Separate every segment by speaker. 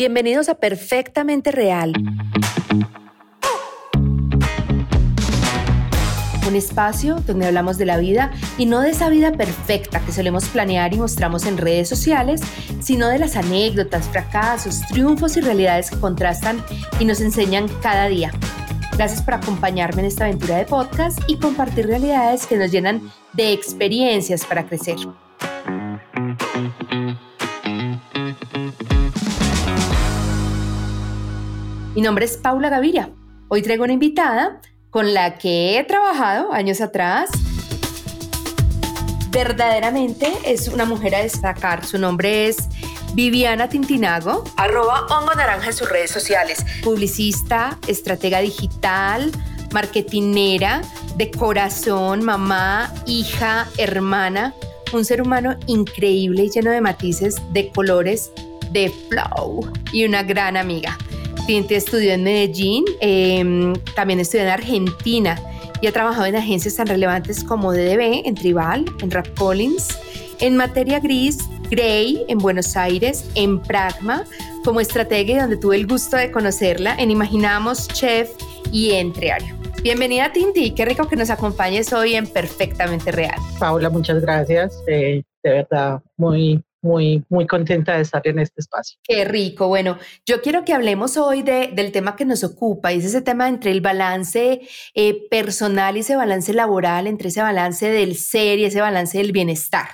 Speaker 1: Bienvenidos a Perfectamente Real. Un espacio donde hablamos de la vida y no de esa vida perfecta que solemos planear y mostramos en redes sociales, sino de las anécdotas, fracasos, triunfos y realidades que contrastan y nos enseñan cada día. Gracias por acompañarme en esta aventura de podcast y compartir realidades que nos llenan de experiencias para crecer. Mi nombre es Paula Gaviria. Hoy traigo una invitada con la que he trabajado años atrás. Verdaderamente es una mujer a destacar. Su nombre es Viviana Tintinago, arroba hongo naranja en sus redes sociales. Publicista, estratega digital, marketinera, de corazón, mamá, hija, hermana. Un ser humano increíble y lleno de matices, de colores, de flow y una gran amiga. Tinti estudió en Medellín, em, también estudió en Argentina y ha trabajado en agencias tan relevantes como DDB, en Tribal, en Rap Collins, en Materia Gris, Grey, en Buenos Aires, en Pragma, como estratega donde tuve el gusto de conocerla, en Imaginamos, Chef y en Triario. Bienvenida Tinti, qué rico que nos acompañes hoy en Perfectamente Real.
Speaker 2: Paula, muchas gracias. Eh, de verdad, muy, muy, muy contenta de estar en este espacio.
Speaker 1: Qué rico. Bueno, yo quiero que hablemos hoy de, del tema que nos ocupa, y es ese tema entre el balance eh, personal y ese balance laboral, entre ese balance del ser y ese balance del bienestar.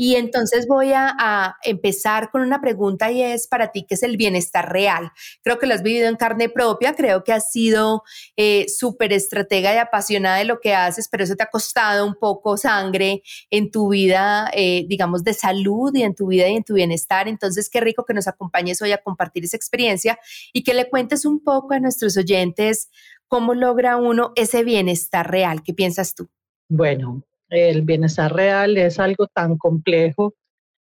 Speaker 1: Y entonces voy a, empezar con una pregunta y es para ti, ¿qué es el bienestar real? Creo que lo has vivido en carne propia, creo que has sido eh, súper estratega y apasionada de lo que haces, pero eso te ha costado un poco sangre en tu vida, eh, digamos, de salud y en tu vida y en tu bienestar. Entonces, qué rico que nos acompañes hoy a compartir esa experiencia y que le cuentes un poco a nuestros oyentes cómo logra uno ese bienestar real. ¿Qué piensas tú?
Speaker 2: Bueno, el bienestar real es algo tan complejo.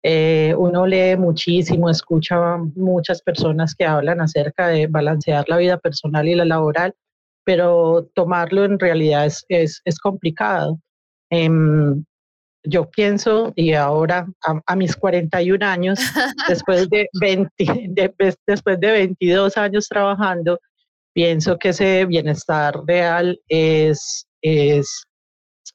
Speaker 2: Eh, uno lee muchísimo, escucha muchas personas que hablan acerca de balancear la vida personal y la laboral, pero tomarlo en realidad es, es, complicado. Em, yo pienso, y ahora a, mis 41 años, después de, 20, después de 22 años trabajando, pienso que ese bienestar real es, es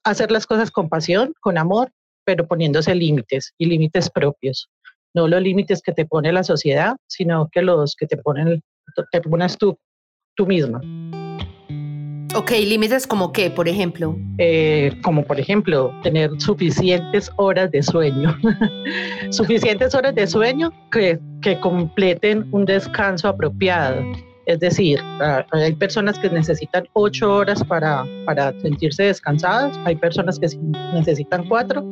Speaker 2: hacer las cosas con pasión, con amor, pero poniéndose límites y límites propios. No los límites que te pone la sociedad, sino que los que te ponen, te pones tú, tú misma.
Speaker 1: Ok, límites como qué, por ejemplo?
Speaker 2: Eh, como por ejemplo, tener suficientes horas de sueño. suficientes horas de sueño que, que completen un descanso apropiado es decir, hay personas que necesitan ocho horas para, para sentirse descansadas, hay personas que necesitan cuatro.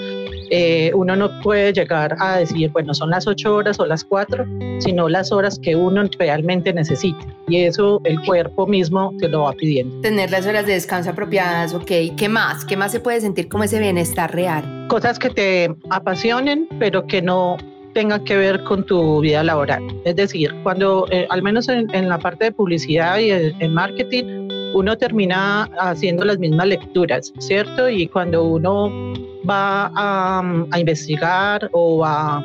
Speaker 2: Eh, uno no puede llegar a decir, bueno, son las ocho horas o las cuatro, sino las horas que uno realmente necesita. Y eso el cuerpo mismo te lo va pidiendo.
Speaker 1: Tener las horas de descanso apropiadas, ok. ¿Qué más? ¿Qué más se puede sentir como ese bienestar real?
Speaker 2: Cosas que te apasionen, pero que no tenga que ver con tu vida laboral. Es decir, cuando, eh, al menos en, la parte de publicidad y en, marketing, uno termina haciendo las mismas lecturas, ¿cierto? Y cuando uno va a, investigar o a,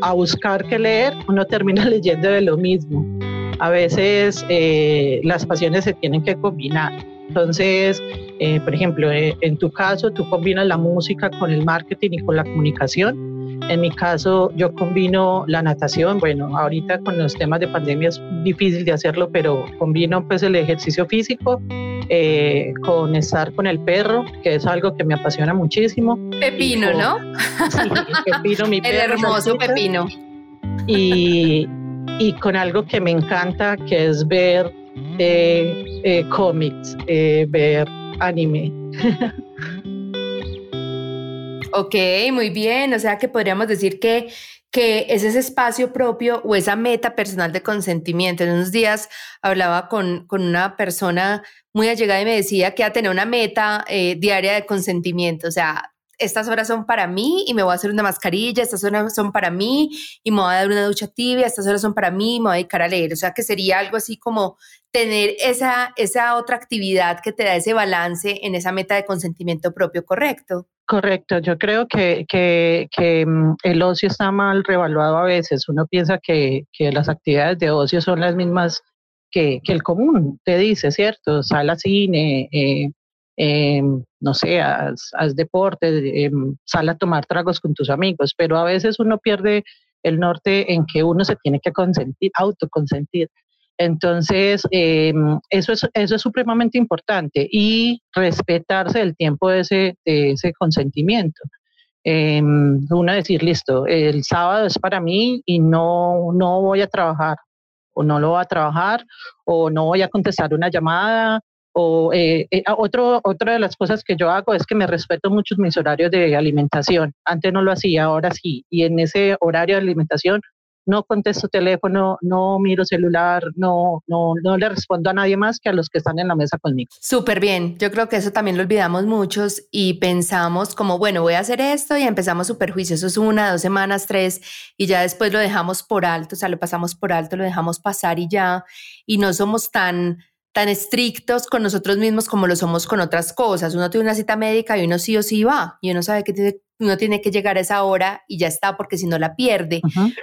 Speaker 2: a, buscar qué leer, uno termina leyendo de lo mismo. A veces eh, las pasiones se tienen que combinar. Entonces, eh, por ejemplo, en tu caso, tú combinas la música con el marketing y con la comunicación en mi caso, yo combino la natación, bueno, ahorita con los temas de pandemia es difícil de hacerlo, pero combino pues el ejercicio físico eh, con estar con el perro, que es algo que me apasiona muchísimo.
Speaker 1: Pepino, ¿no?
Speaker 2: Sí, Pepino, mi perro.
Speaker 1: El hermoso Pepino.
Speaker 2: Y, y, con algo que me encanta, que es ver eh, eh, cómics, ver anime.
Speaker 1: Ok, muy bien. O sea que podríamos decir que, que es ese espacio propio o esa meta personal de consentimiento. En unos días hablaba con, con una persona muy allegada y me decía que a tener una meta eh, diaria de consentimiento. O sea, estas horas son para mí y me voy a hacer una mascarilla, estas horas son para mí y me voy a dar una ducha tibia, estas horas son para mí y me voy a dedicar a leer. O sea, que sería algo así como tener esa, esa otra actividad que te da ese balance en esa meta de consentimiento propio, ¿correcto?
Speaker 2: Correcto, yo creo que, que, mm, el ocio está mal revaluado a veces. Uno piensa que, que las actividades de ocio son las mismas que, el común te dice, ¿cierto? Sal a cine, eh, em, no sé, haz, deporte, em, sal a tomar tragos con tus amigos, pero a veces uno pierde el norte en que uno se tiene que consentir, autoconsentir. Entonces, em, eso, es, eso es supremamente importante y respetarse el tiempo de ese, de ese consentimiento. uno decir, listo, el sábado es para mí y no, no voy a trabajar o no lo va a trabajar o no voy a contestar una llamada o eh, eh, otro, otra de las cosas que yo hago es que me respeto mucho mis horarios de alimentación. Antes no lo hacía, ahora sí. Y en ese horario de alimentación no contesto teléfono, no miro celular, no, no, no le respondo a nadie más que a los que están en la mesa conmigo.
Speaker 1: Súper bien, yo creo que eso también lo olvidamos muchos y pensamos como, bueno, voy a hacer esto y empezamos súper juiciosos una, dos semanas, tres y ya después lo dejamos por alto, o sea, lo pasamos por alto, lo dejamos pasar y ya, y no somos tan tan estrictos con nosotros mismos como lo somos con otras cosas. Uno tiene una cita médica y uno sí o sí va y uno sabe que tiene, uno tiene que llegar a esa hora y ya está porque si no la pierde.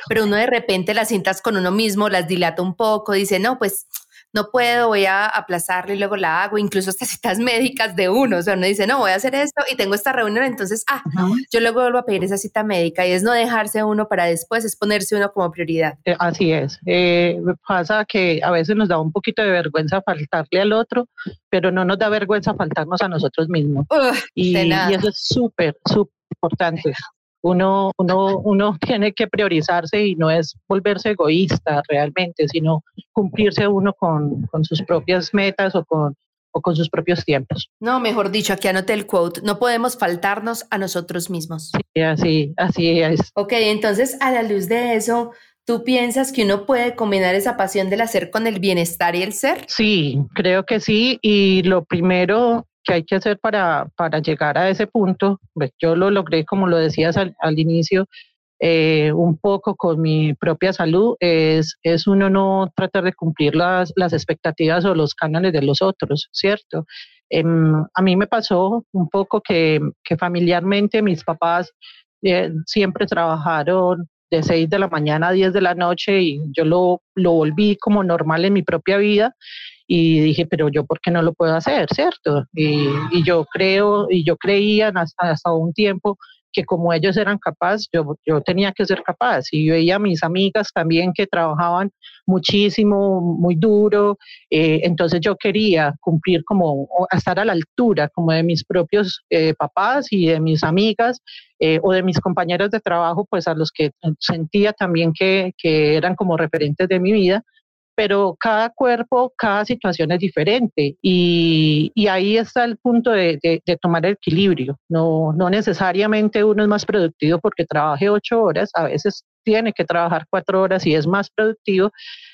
Speaker 1: Pero uno de repente las cintas con uno mismo las dilata un poco, dice, no, pues no puedo, voy a aplazarlo y luego la hago, incluso hasta citas médicas de uno, o sea, uno dice, no, voy a hacer esto y tengo esta reunión, entonces, ah, yo luego vuelvo a pedir esa cita médica y es no dejarse uno para después, es ponerse uno como prioridad.
Speaker 2: Eh, así es, eh, pasa que a veces nos da un poquito de vergüenza faltarle al otro, pero no nos da vergüenza faltarnos a nosotros mismos. y, y, eso es súper, súper importante uno, uno, uno tiene que priorizarse y no es volverse egoísta realmente, sino cumplirse uno con, con sus propias metas o con, o con sus propios tiempos.
Speaker 1: No, mejor dicho, aquí anoté el quote, no podemos faltarnos a nosotros mismos.
Speaker 2: Sí, así, así es.
Speaker 1: Ok, entonces a la luz de eso, ¿Tú piensas que uno puede combinar esa pasión del hacer con el bienestar y el ser?
Speaker 2: Sí, creo que sí. Y lo primero que hay que hacer para, para llegar a ese punto. Pues yo lo logré, como lo decías al, inicio, eh, un poco con mi propia salud, es, es uno no tratar de cumplir las, las expectativas o los cánones de los otros, ¿cierto? Em, a mí me pasó un poco que, que familiarmente mis papás eh, siempre trabajaron de 6 de la mañana a 10 de la noche y yo lo, lo volví como normal en mi propia vida y dije, pero yo, ¿por qué no lo puedo hacer? ¿Cierto? Y, y yo creo, y yo creía hasta, hasta un tiempo que como ellos eran capaces, yo, yo tenía que ser capaz. Y veía a mis amigas también que trabajaban muchísimo, muy duro. Eh, entonces yo quería cumplir como, estar a la altura como de mis propios eh, papás y de mis amigas eh, o de mis compañeros de trabajo, pues a los que sentía también que, que eran como referentes de mi vida pero cada cuerpo, cada situación es diferente y, y ahí está el punto de, de, tomar el equilibrio. No, no necesariamente uno es más productivo porque trabaje ocho horas, a veces tiene que trabajar cuatro horas y es más productivo.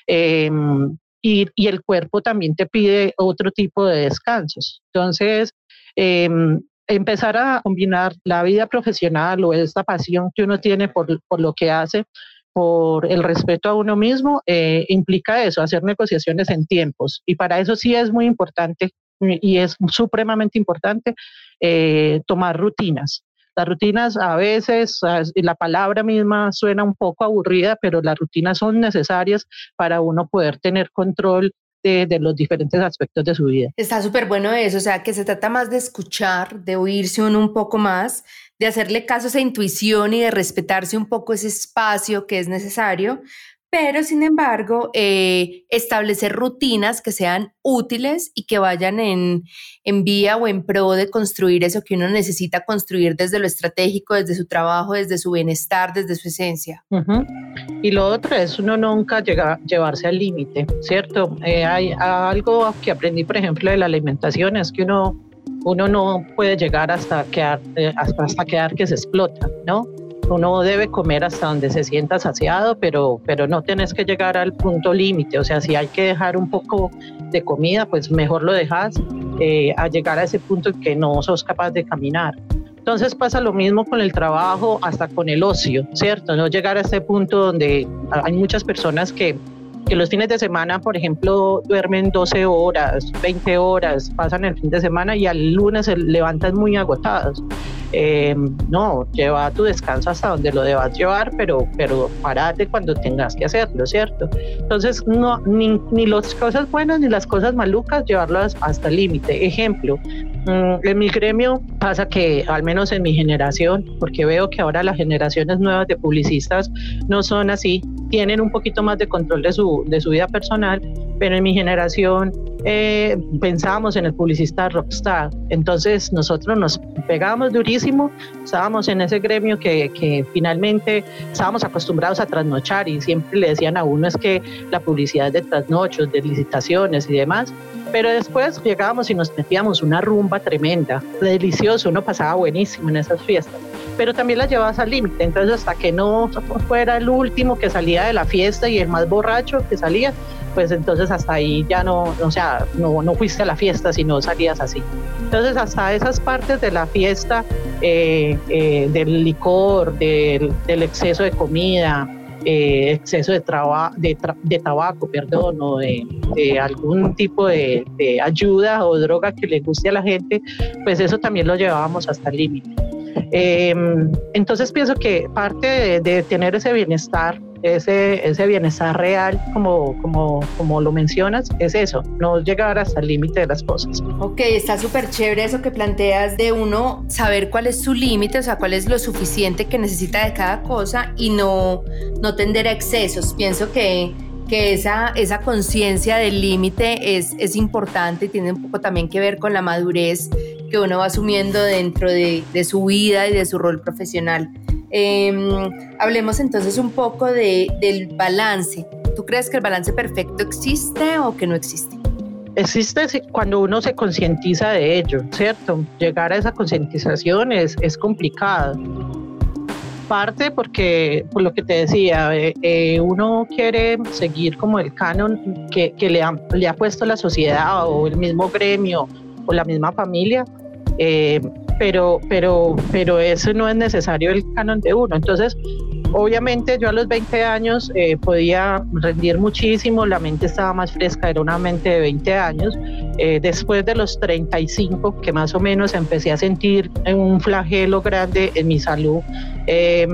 Speaker 2: Em, y, y, el cuerpo también te pide otro tipo de descansos. Entonces, em, empezar a combinar la vida profesional o esta pasión que uno tiene por, por lo que hace por el respeto a uno mismo, eh, implica eso, hacer negociaciones en tiempos. Y para eso sí es muy importante y es supremamente importante eh, tomar rutinas. Las rutinas a veces, la palabra misma suena un poco aburrida, pero las rutinas son necesarias para uno poder tener control de, de, los diferentes aspectos de su vida.
Speaker 1: Está súper bueno eso, o sea, que se trata más de escuchar, de oírse uno un poco más, de hacerle caso a esa intuición y de respetarse un poco ese espacio que es necesario, pero sin embargo, eh, establecer rutinas que sean útiles y que vayan en, en, vía o en pro de construir eso que uno necesita construir desde lo estratégico, desde su trabajo, desde su bienestar, desde su esencia.
Speaker 2: Y lo otro es uno nunca llega, llevarse al límite, ¿cierto? Eh, hay algo que aprendí, por ejemplo, de la alimentación, es que uno uno no puede llegar hasta quedar, eh, hasta quedar que se explota, ¿no? Uno debe comer hasta donde se sienta saciado, pero, pero no tienes que llegar al punto límite. O sea, si hay que dejar un poco de comida, pues mejor lo dejas eh, a llegar a ese punto en que no sos capaz de caminar. Entonces pasa lo mismo con el trabajo, hasta con el ocio, ¿cierto? No llegar a ese punto donde hay muchas personas que que los fines de semana, por ejemplo, duermen 12 horas, 20 horas, pasan el fin de semana y al lunes se levantan muy agotados. eh, no, lleva tu descanso hasta donde lo debas llevar, pero, pero parate cuando tengas que hacerlo, ¿cierto? Entonces, no, ni, ni las cosas buenas ni las cosas malucas, llevarlas hasta el límite. Ejemplo, en mi gremio pasa que, al menos en mi generación, porque veo que ahora las generaciones nuevas de publicistas no son así, tienen un poquito más de control de su, de su vida personal, pero en mi generación eh, pensábamos en el publicista rockstar. Entonces nosotros nos pegábamos durísimo, estábamos en ese gremio que, que, finalmente estábamos acostumbrados a trasnochar y siempre le decían a uno es que la publicidad de trasnochos, de licitaciones y demás. Pero después llegábamos y nos metíamos una rumba tremenda, delicioso, uno pasaba buenísimo en esas fiestas pero también la llevabas al límite, entonces hasta que no fuera el último que salía de la fiesta y el más borracho que salía, pues entonces hasta ahí ya no, o sea, no, no fuiste a la fiesta, sino salías así. Entonces hasta esas partes de la fiesta, eh, eh, del licor, del, exceso de comida, eh, exceso de, de, de, tabaco, perdón, o de, de algún tipo de, ayuda o droga que le guste a la gente, pues eso también lo llevábamos hasta el límite. Entonces pienso que parte de, tener ese bienestar ese, ese bienestar real, como, como, como lo mencionas, es eso, no llegar hasta el límite de las cosas.
Speaker 1: Ok, está súper chévere eso que planteas de uno saber cuál es su límite, o sea, cuál es lo suficiente que necesita de cada cosa y no, no tender a excesos. Pienso que que esa, esa conciencia del límite es, es importante y tiene un poco también que ver con la madurez que uno va asumiendo dentro de, de su vida y de su rol profesional. Em, hablemos entonces un poco de, del balance. ¿Tú crees que el balance perfecto existe o que no existe?
Speaker 2: Existe cuando uno se concientiza de ello, ¿cierto? Llegar a esa concientización es, es complicado. Parte porque, por lo que te decía, eh, eh, uno quiere seguir como el canon que, que le, ha, le, ha, puesto la sociedad o el mismo gremio o la misma familia. Eh, pero, pero, pero eso no es necesario el canon de uno. Entonces, obviamente yo a los 20 años eh, podía rendir muchísimo, la mente estaba más fresca, era una mente de 20 años. Eh, después de los 35, que más o menos empecé a sentir un flagelo grande en mi salud, eh,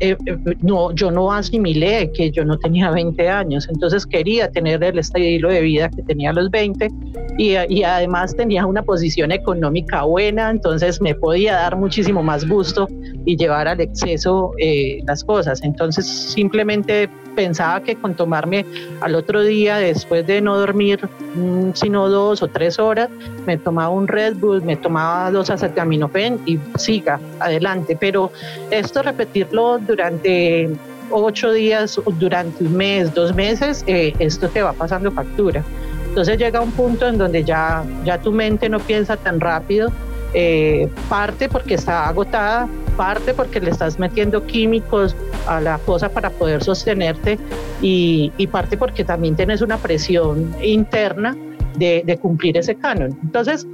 Speaker 2: eh, no, yo no asimilé que yo no tenía 20 años, entonces quería tener el estilo de vida que tenía a los 20 y, y, además tenía una posición económica buena, entonces me podía dar muchísimo más gusto y llevar al exceso eh, las cosas. Entonces simplemente pensaba que con tomarme al otro día, después de no dormir mm, sino dos o tres horas, me tomaba un Red Bull, me tomaba dos acetaminofén y siga adelante. Pero esto repetirlo durante ocho días, durante un mes, dos meses, eh, esto te va pasando factura. Entonces llega un punto en donde ya, ya tu mente no piensa tan rápido, eh, parte porque está agotada, parte porque le estás metiendo químicos a la cosa para poder sostenerte y, y parte porque también tienes una presión interna de, de, cumplir ese canon. Entonces,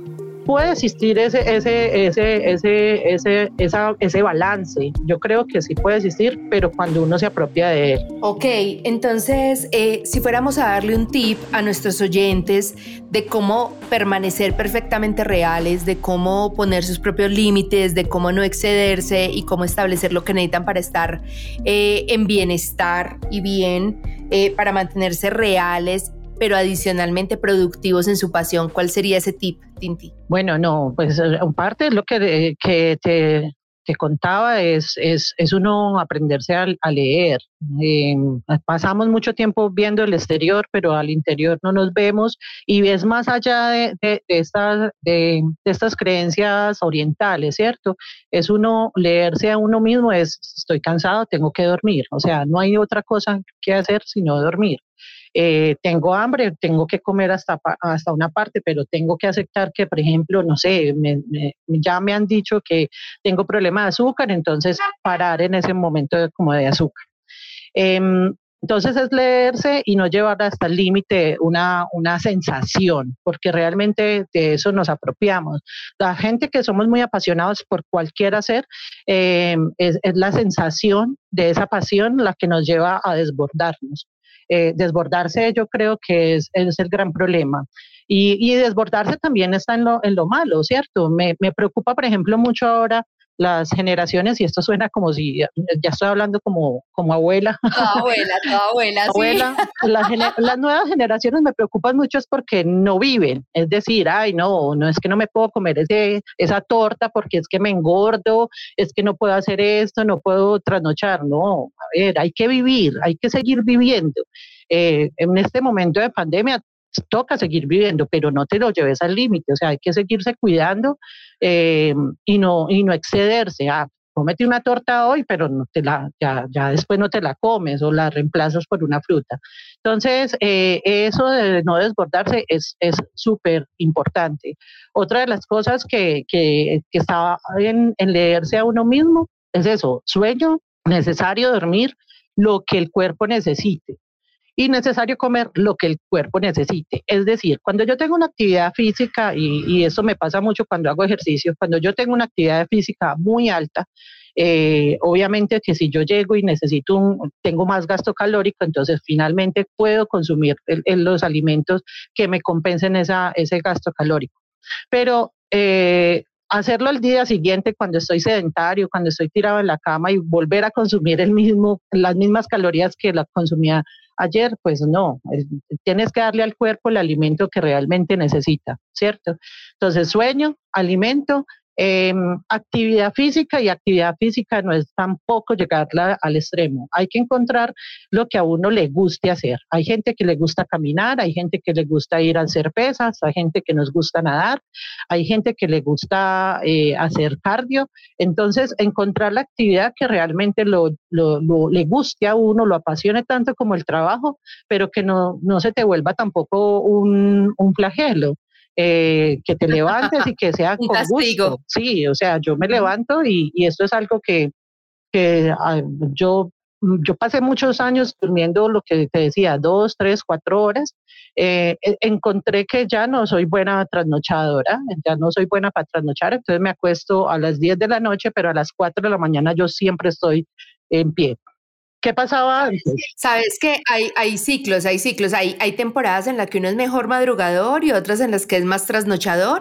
Speaker 2: puede existir ese, ese, ese, ese, ese, esa, ese balance. Yo creo que sí puede existir, pero cuando uno se apropia de él.
Speaker 1: Ok, entonces, eh, si fuéramos a darle un tip a nuestros oyentes de cómo permanecer perfectamente reales, de cómo poner sus propios límites, de cómo no excederse y cómo establecer lo que necesitan para estar eh, en bienestar y bien, eh, para mantenerse reales pero adicionalmente productivos en su pasión. ¿Cuál sería ese tip, Tinti?
Speaker 2: Bueno, no, pues eh, parte de lo que, que te, te, contaba es, es, es, uno aprenderse a, a leer. Eh, pasamos mucho tiempo viendo el exterior, pero al interior no nos vemos y es más allá de, de, de estas, de, estas creencias orientales, ¿cierto? Es uno leerse a uno mismo, es estoy cansado, tengo que dormir. O sea, no hay otra cosa que hacer sino dormir. Eh, tengo hambre, tengo que comer hasta, hasta una parte, pero tengo que aceptar que, por ejemplo, no sé, ya me han dicho que tengo problema de azúcar, entonces parar en ese momento de, como de azúcar. Em, entonces es leerse y no llevar hasta el límite una, una sensación, porque realmente de eso nos apropiamos. La gente que somos muy apasionados por cualquier hacer, em, es, es, la sensación de esa pasión la que nos lleva a desbordarnos. Eh, desbordarse yo creo que es, es el gran problema. Y, y, desbordarse también está en lo, en lo malo, ¿cierto? Me, me, preocupa, por ejemplo, mucho ahora las generaciones, y esto suena como si ya, estoy hablando como, como abuela.
Speaker 1: abuela, abuela. abuela
Speaker 2: las nuevas generaciones me preocupan mucho es porque no viven. Es decir, ay, no, no es que no me puedo comer ese, esa torta porque es que me engordo, es que no puedo hacer esto, no puedo trasnochar. No, a ver, hay que vivir, hay que seguir viviendo. Eh, en este momento de pandemia toca seguir viviendo, pero no te lo lleves al límite, o sea, hay que seguirse cuidando eh, y, no, y no excederse. Ah, comete una torta hoy, pero no te la, ya, ya después no te la comes o la reemplazas por una fruta. Entonces, eh, eso de no desbordarse es súper importante. Otra de las cosas que, que, que está en, en leerse a uno mismo es eso, sueño, necesario dormir lo que el cuerpo necesite y necesario comer lo que el cuerpo necesite. Es decir, cuando yo tengo una actividad física, y, eso me pasa mucho cuando hago ejercicio, cuando yo tengo una actividad física muy alta, eh, obviamente que si yo llego y necesito un, tengo más gasto calórico, entonces finalmente puedo consumir los alimentos que me compensen esa, ese gasto calórico. Pero eh, hacerlo al día siguiente cuando estoy sedentario, cuando estoy tirado en la cama y volver a consumir el mismo, las mismas calorías que la consumía ayer, pues no, tienes que darle al cuerpo el alimento que realmente necesita, ¿cierto? Entonces, sueño, alimento Em, actividad física y actividad física no es tampoco llegarla al extremo. Hay que encontrar lo que a uno le guste hacer. Hay gente que le gusta caminar, hay gente que le gusta ir a hacer pesas, hay gente que nos gusta nadar, hay gente que le gusta eh, hacer cardio. Entonces, encontrar la actividad que realmente le guste a uno, lo apasione tanto como el trabajo, pero que no, no se te vuelva tampoco un, un flagelo. Eh, que te levantes y que sea con gusto. Sí, o sea, yo me levanto y, y esto es algo que, que ah, yo, yo pasé muchos años durmiendo lo que te decía, dos, tres, cuatro horas. Eh, e, encontré que ya no soy buena trasnochadora, ya no soy buena para trasnochar, entonces me acuesto a las 10 de la noche, pero a las 4 de la mañana yo siempre estoy en pie. ¿Qué pasaba antes?
Speaker 1: Sabes que hay, hay ciclos, hay ciclos, hay, hay temporadas en las que uno es mejor madrugador y otras en las que es más trasnochador,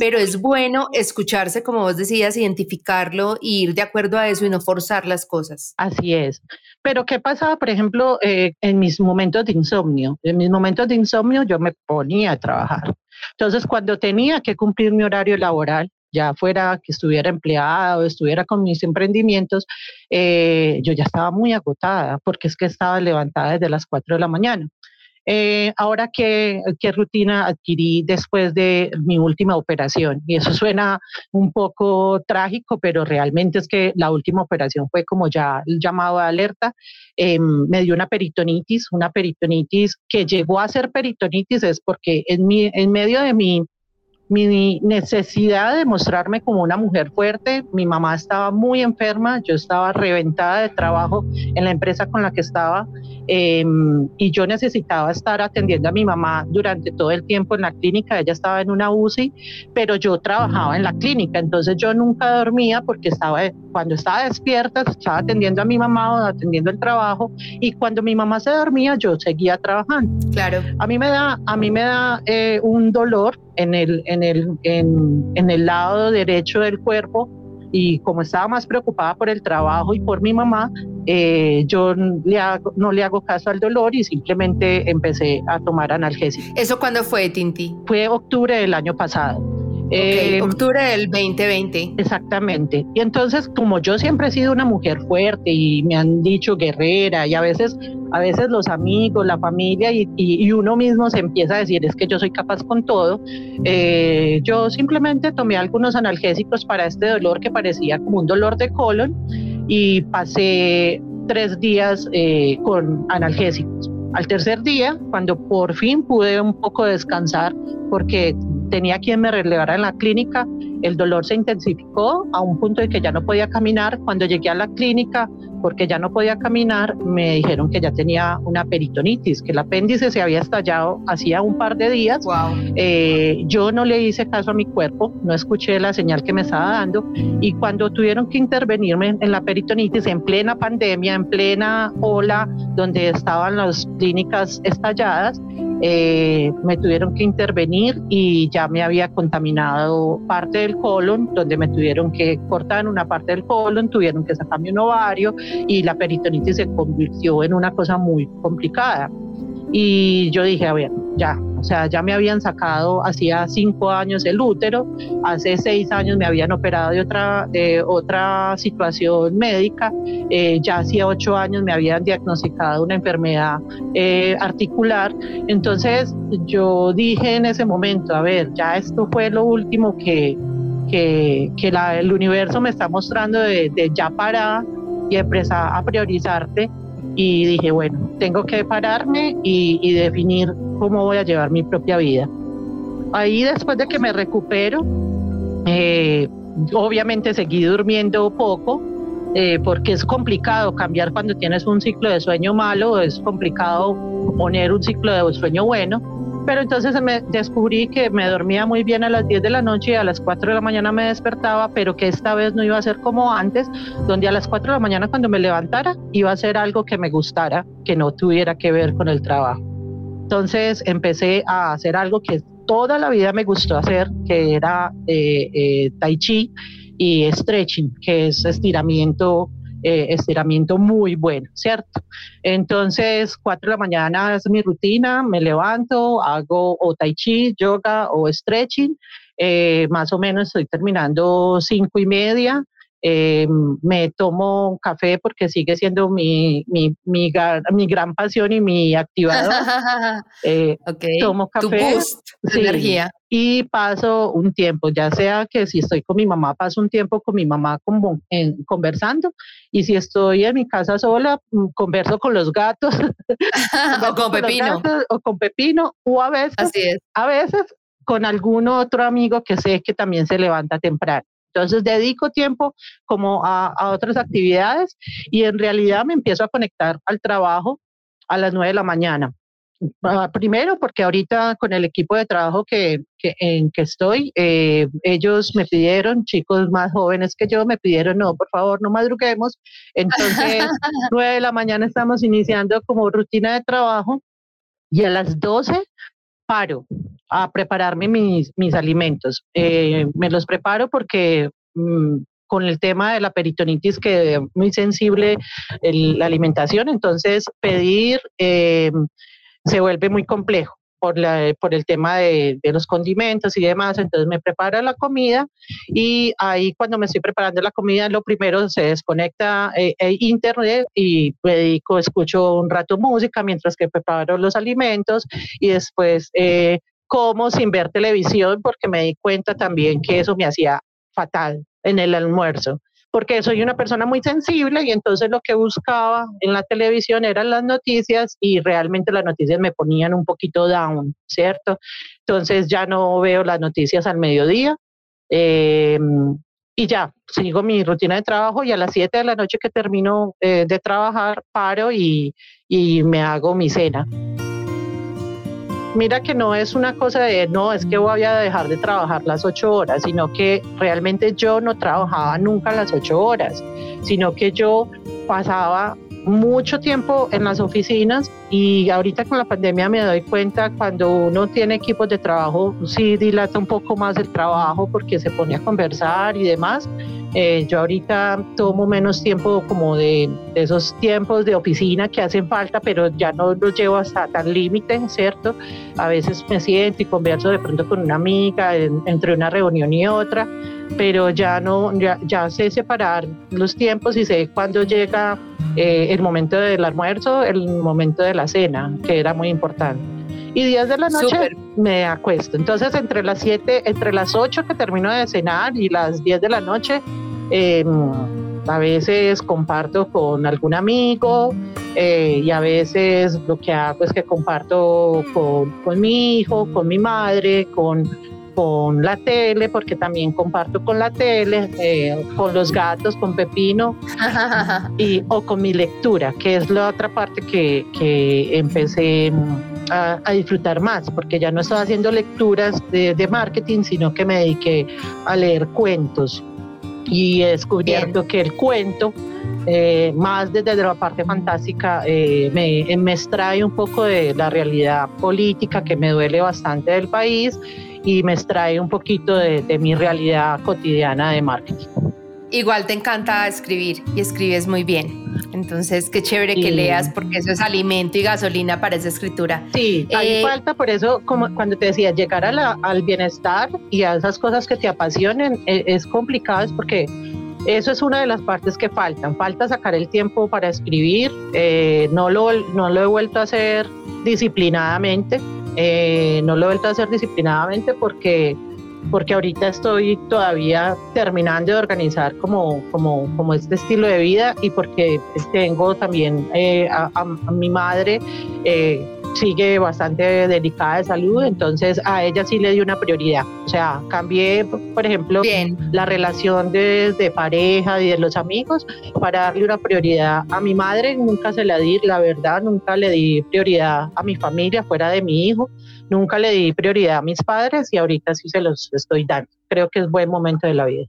Speaker 1: pero es bueno escucharse, como vos decías, identificarlo y ir de acuerdo a eso y no forzar las cosas.
Speaker 2: Así es. Pero ¿qué pasaba, por ejemplo, eh, en mis momentos de insomnio? En mis momentos de insomnio yo me ponía a trabajar. Entonces, cuando tenía que cumplir mi horario laboral, ya fuera que estuviera empleada o estuviera con mis emprendimientos, eh, yo ya estaba muy agotada porque es que estaba levantada desde las 4 de la mañana. Eh, ahora, ¿qué, ¿qué, rutina adquirí después de mi última operación? Y eso suena un poco trágico, pero realmente es que la última operación fue como ya el llamado de alerta. Em, me dio una peritonitis, una peritonitis que llegó a ser peritonitis es porque en, mi, en medio de mi mi necesidad de mostrarme como una mujer fuerte. Mi mamá estaba muy enferma, yo estaba reventada de trabajo en la empresa con la que estaba em, y yo necesitaba estar atendiendo a mi mamá durante todo el tiempo en la clínica. Ella estaba en una UCI, pero yo trabajaba en la clínica, entonces yo nunca dormía porque estaba cuando estaba despierta estaba atendiendo a mi mamá o atendiendo el trabajo y cuando mi mamá se dormía yo seguía trabajando.
Speaker 1: Claro.
Speaker 2: A mí me da a mí me da eh, un dolor en el, en el, en, el lado derecho del cuerpo y como estaba más preocupada por el trabajo y por mi mamá, eh, yo le no le hago caso al dolor y simplemente empecé a tomar analgésicos.
Speaker 1: ¿Eso cuándo fue, Tinti?
Speaker 2: Fue octubre del año pasado.
Speaker 1: Eh, octubre del 2020.
Speaker 2: Exactamente. Y entonces, como yo siempre he sido una mujer fuerte y me han dicho guerrera y a veces a veces los amigos, la familia y, uno mismo se empieza a decir es que yo soy capaz con todo. Eh, yo simplemente tomé algunos analgésicos para este dolor que parecía como un dolor de colon y pasé tres días eh, con analgésicos. Al tercer día, cuando por fin pude un poco descansar, porque tenía quien me relevara en la clínica, el dolor se intensificó a un punto de que ya no podía caminar. Cuando llegué a la clínica, porque ya no podía caminar, me dijeron que ya tenía una peritonitis, que el apéndice se había estallado hacía un par de días. Eh, yo no le hice caso a mi cuerpo, no escuché la señal que me estaba dando y cuando tuvieron que intervenirme en la peritonitis en plena pandemia, en plena ola donde estaban las clínicas estalladas, eh, me tuvieron que intervenir y ya me había contaminado parte del colon, donde me tuvieron que cortar una parte del colon, tuvieron que sacarme un ovario y la peritonitis se convirtió en una cosa muy complicada. Y yo dije, a ver, ya, o sea, ya me habían sacado hacía cinco años el útero, hace seis años me habían operado de otra, otra situación médica, eh, ya hacía ocho años me habían diagnosticado una enfermedad eh, articular. Entonces yo dije en ese momento, a ver, ya esto fue lo último que, que, que el universo me está mostrando de, de ya parar y empezar a priorizarte y dije, bueno, tengo que pararme y, definir cómo voy a llevar mi propia vida. Ahí después de que me recupero, eh, obviamente seguí durmiendo poco, eh, porque es complicado cambiar cuando tienes un ciclo de sueño malo, es complicado poner un ciclo de sueño bueno pero entonces me descubrí que me dormía muy bien a las 10 de la noche y a las 4 de la mañana me despertaba, pero que esta vez no iba a ser como antes, donde a las 4 de la mañana cuando me levantara iba a ser algo que me gustara, que no tuviera que ver con el trabajo. Entonces empecé a hacer algo que toda la vida me gustó hacer, que era eh, eh, tai chi y stretching, que es estiramiento eh, estiramiento muy bueno, ¿cierto? Entonces, 4 de la mañana es mi rutina, me levanto, hago o tai chi, yoga o stretching, eh, más o menos estoy terminando cinco y media, eh, me tomo café porque sigue siendo mi, mi, mi, mi gran pasión y mi activador.
Speaker 1: Eh, Tomo café. energía.
Speaker 2: Y paso un tiempo, ya sea que si estoy con mi mamá, paso un tiempo con mi mamá como en, conversando. Y si estoy en mi casa sola, mm, converso con los gatos.
Speaker 1: o con, Pepino.
Speaker 2: o con Pepino. O a veces,
Speaker 1: Así es.
Speaker 2: a veces con algún otro amigo que sé que también se levanta temprano. Entonces dedico tiempo como a, otras actividades y en realidad me empiezo a conectar al trabajo a las 9 de la mañana. Ah, primero, porque ahorita con el equipo de trabajo que, en que estoy, eh, ellos me pidieron, chicos más jóvenes que yo, me pidieron, no, por favor, no madruguemos. Entonces, 9 de la mañana estamos iniciando como rutina de trabajo y a las 12 paro a prepararme mis, mis alimentos. Eh, me los preparo porque mm, con el tema de la peritonitis, que es muy sensible la alimentación, entonces pedir eh, se vuelve muy complejo por, la, por el tema de, los condimentos y demás, entonces me preparo la comida y ahí cuando me estoy preparando la comida, lo primero se desconecta eh, internet y me dedico, escucho un rato música mientras que preparo los alimentos y después eh, como sin ver televisión porque me di cuenta también que eso me hacía fatal en el almuerzo porque soy una persona muy sensible y entonces lo que buscaba en la televisión eran las noticias y realmente las noticias me ponían un poquito down, ¿cierto? Entonces ya no veo las noticias al mediodía em, y ya, sigo mi rutina de trabajo y a las 7 de la noche que termino eh, de trabajar paro y, y me hago mi cena mira que no es una cosa de, no, es que voy a dejar de trabajar las ocho horas, sino que realmente yo no trabajaba nunca las ocho horas, sino que yo pasaba mucho tiempo en las oficinas y ahorita con la pandemia me doy cuenta cuando uno tiene equipos de trabajo, sí dilata un poco más el trabajo porque se pone a conversar y demás eh, yo ahorita tomo menos tiempo como de, esos tiempos de oficina que hacen falta, pero ya no los llevo hasta tal límite, ¿cierto? A veces me siento y converso de pronto con una amiga entre una reunión y otra, pero ya no, ya, sé separar los tiempos y sé cuándo llega eh, el momento del almuerzo, el momento de la cena, que era muy importante y 10 de la noche me acuesto. Entonces, entre las 7, entre las 8 que termino de cenar y las 10 de la noche, em, a veces comparto con algún amigo eh, y a veces lo que hago es que comparto con, con mi hijo, con mi madre, con, con la tele, porque también comparto con la tele, eh, con los gatos, con Pepino, y, o con mi lectura, que es la otra parte que, que empecé a, disfrutar más, porque ya no estaba haciendo lecturas de, marketing, sino que me dediqué a leer cuentos y he descubierto que el cuento eh, más desde la parte fantástica, eh, me, me extrae un poco de la realidad política que me duele bastante del país y me extrae un poquito de, de mi realidad cotidiana de marketing.
Speaker 1: Igual te encanta escribir y escribes muy bien. Entonces, qué chévere que leas porque eso es alimento y gasolina para esa escritura.
Speaker 2: Sí, hay eh, falta, por eso, como cuando te decía, llegar a la, al bienestar y a esas cosas que te apasionen e, es, complicado, es porque eso es una de las partes que faltan. Falta sacar el tiempo para escribir. Eh, no, lo, no lo he vuelto a hacer disciplinadamente. Eh, no lo he vuelto a hacer disciplinadamente porque porque ahorita estoy todavía terminando de organizar como, como, como este estilo de vida y porque tengo también eh, a, mi madre. Eh, sigue bastante delicada de salud, entonces a ella sí le di una prioridad. O sea, cambié, por ejemplo, la relación de, de, pareja y de los amigos para darle una prioridad a mi madre. Nunca se la di, la verdad, nunca le di prioridad a mi familia fuera de mi hijo. Nunca le di prioridad a mis padres y ahorita sí se los estoy dando. Creo que es buen momento de la vida.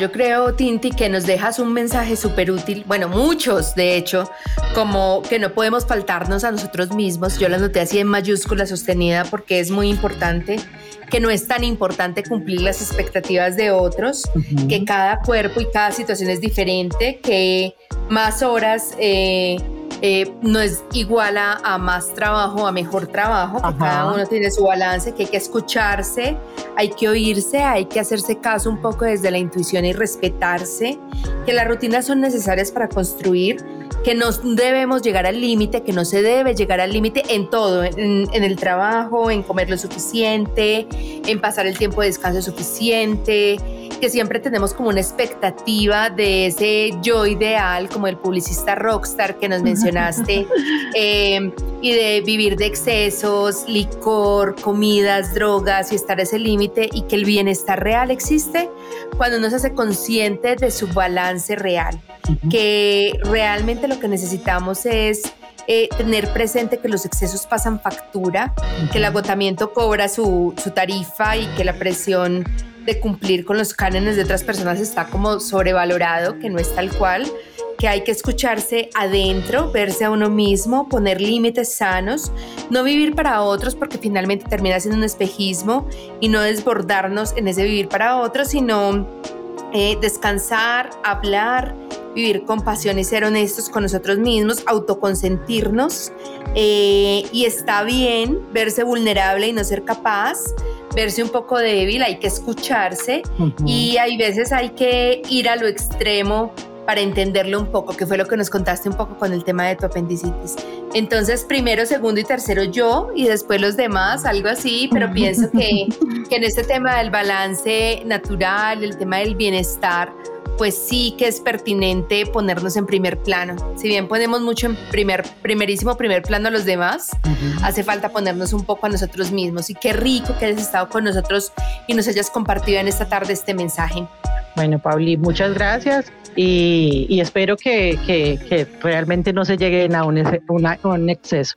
Speaker 1: Yo creo, Tinti, que nos dejas un mensaje súper útil, bueno, muchos de hecho, como que no podemos faltarnos a nosotros mismos. Yo lo noté así en mayúscula sostenida porque es muy importante, que no es tan importante cumplir las expectativas de otros, que cada cuerpo y cada situación es diferente, que más horas... Eh, eh, no es igual a, más trabajo, a mejor trabajo, que cada uno tiene su balance, que hay que escucharse, hay que oírse, hay que hacerse caso un poco desde la intuición y respetarse, que las rutinas son necesarias para construir, que no debemos llegar al límite, que no se debe llegar al límite en todo, en, el trabajo, en comer lo suficiente, en pasar el tiempo de descanso suficiente, que siempre tenemos como una expectativa de ese yo ideal, como el publicista rockstar que nos mencionaste, eh, y de vivir de excesos, licor, comidas, drogas y estar a ese límite, y que el bienestar real existe cuando uno se hace consciente de su balance real, que realmente lo que necesitamos es eh, tener presente que los excesos pasan factura, que el agotamiento cobra su, su, tarifa y que la presión de cumplir con los cánones de otras personas está como sobrevalorado, que no es tal cual, que hay que escucharse adentro, verse a uno mismo, poner límites sanos, no vivir para otros porque finalmente termina siendo un espejismo y no desbordarnos en ese vivir para otros, sino eh, descansar, hablar, vivir con pasión y ser honestos con nosotros mismos, autoconsentirnos eh, y está bien verse vulnerable y no ser capaz, verse un poco débil, hay que escucharse y hay veces hay que ir a lo extremo para entenderlo un poco, que fue lo que nos contaste un poco con el tema de tu apendicitis. Entonces, primero, segundo y tercero yo y después los demás, algo así, pero pienso que, que en este tema del balance natural, el tema del bienestar, pues sí que es pertinente ponernos en primer plano. Si bien ponemos mucho en primer, primerísimo primer plano a los demás, hace falta ponernos un poco a nosotros mismos. Y qué rico que hayas estado con nosotros y nos hayas compartido en esta tarde este mensaje.
Speaker 2: Bueno, Pauli, muchas gracias y, espero que, realmente no se lleguen a un, a un exceso.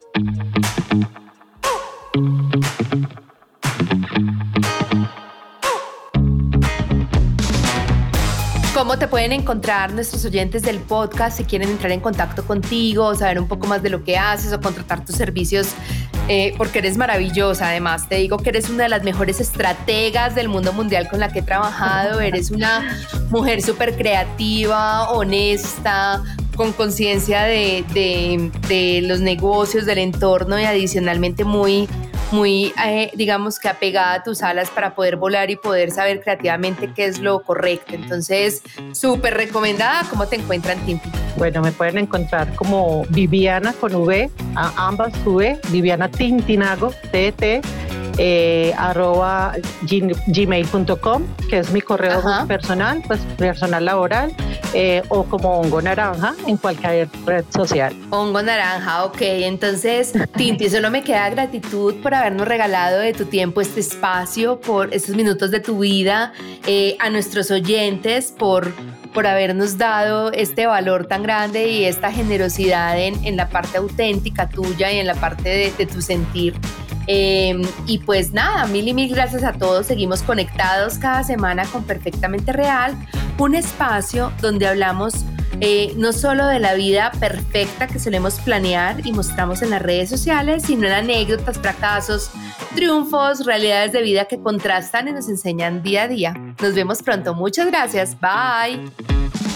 Speaker 1: ¿Cómo te pueden encontrar nuestros oyentes del podcast si quieren entrar en contacto contigo, saber un poco más de lo que haces o contratar tus servicios? Eh, porque eres maravillosa, además. Te digo que eres una de las mejores estrategas del mundo mundial con la que he trabajado. Eres una mujer súper creativa, honesta, con conciencia de, de, los negocios, del entorno y adicionalmente muy muy, eh, digamos que apegada a tus alas para poder volar y poder saber creativamente qué es lo correcto. Entonces, súper recomendada. ¿Cómo te encuentran, Timpi?
Speaker 2: Bueno, me pueden encontrar como Viviana con V, a ambas V, Viviana Tintinago, TT eh, arroba gmail.com, que es mi correo personal, pues personal laboral, eh, o como Hongo Naranja en cualquier red social.
Speaker 1: Hongo Naranja, ok. Entonces, Tinti, solo me queda gratitud por habernos regalado de tu tiempo este espacio, por estos minutos de tu vida, eh, a nuestros oyentes, por por habernos dado este valor tan grande y esta generosidad en, en la parte auténtica tuya y en la parte de, de tu sentir. Em, y pues nada, mil y mil gracias a todos. Seguimos conectados cada semana con Perfectamente Real un espacio donde hablamos eh, no solo de la vida perfecta que solemos planear y mostramos en las redes sociales, sino en anécdotas, fracasos, triunfos, realidades de vida que contrastan y nos enseñan día a día. Nos vemos pronto. Muchas gracias. Bye.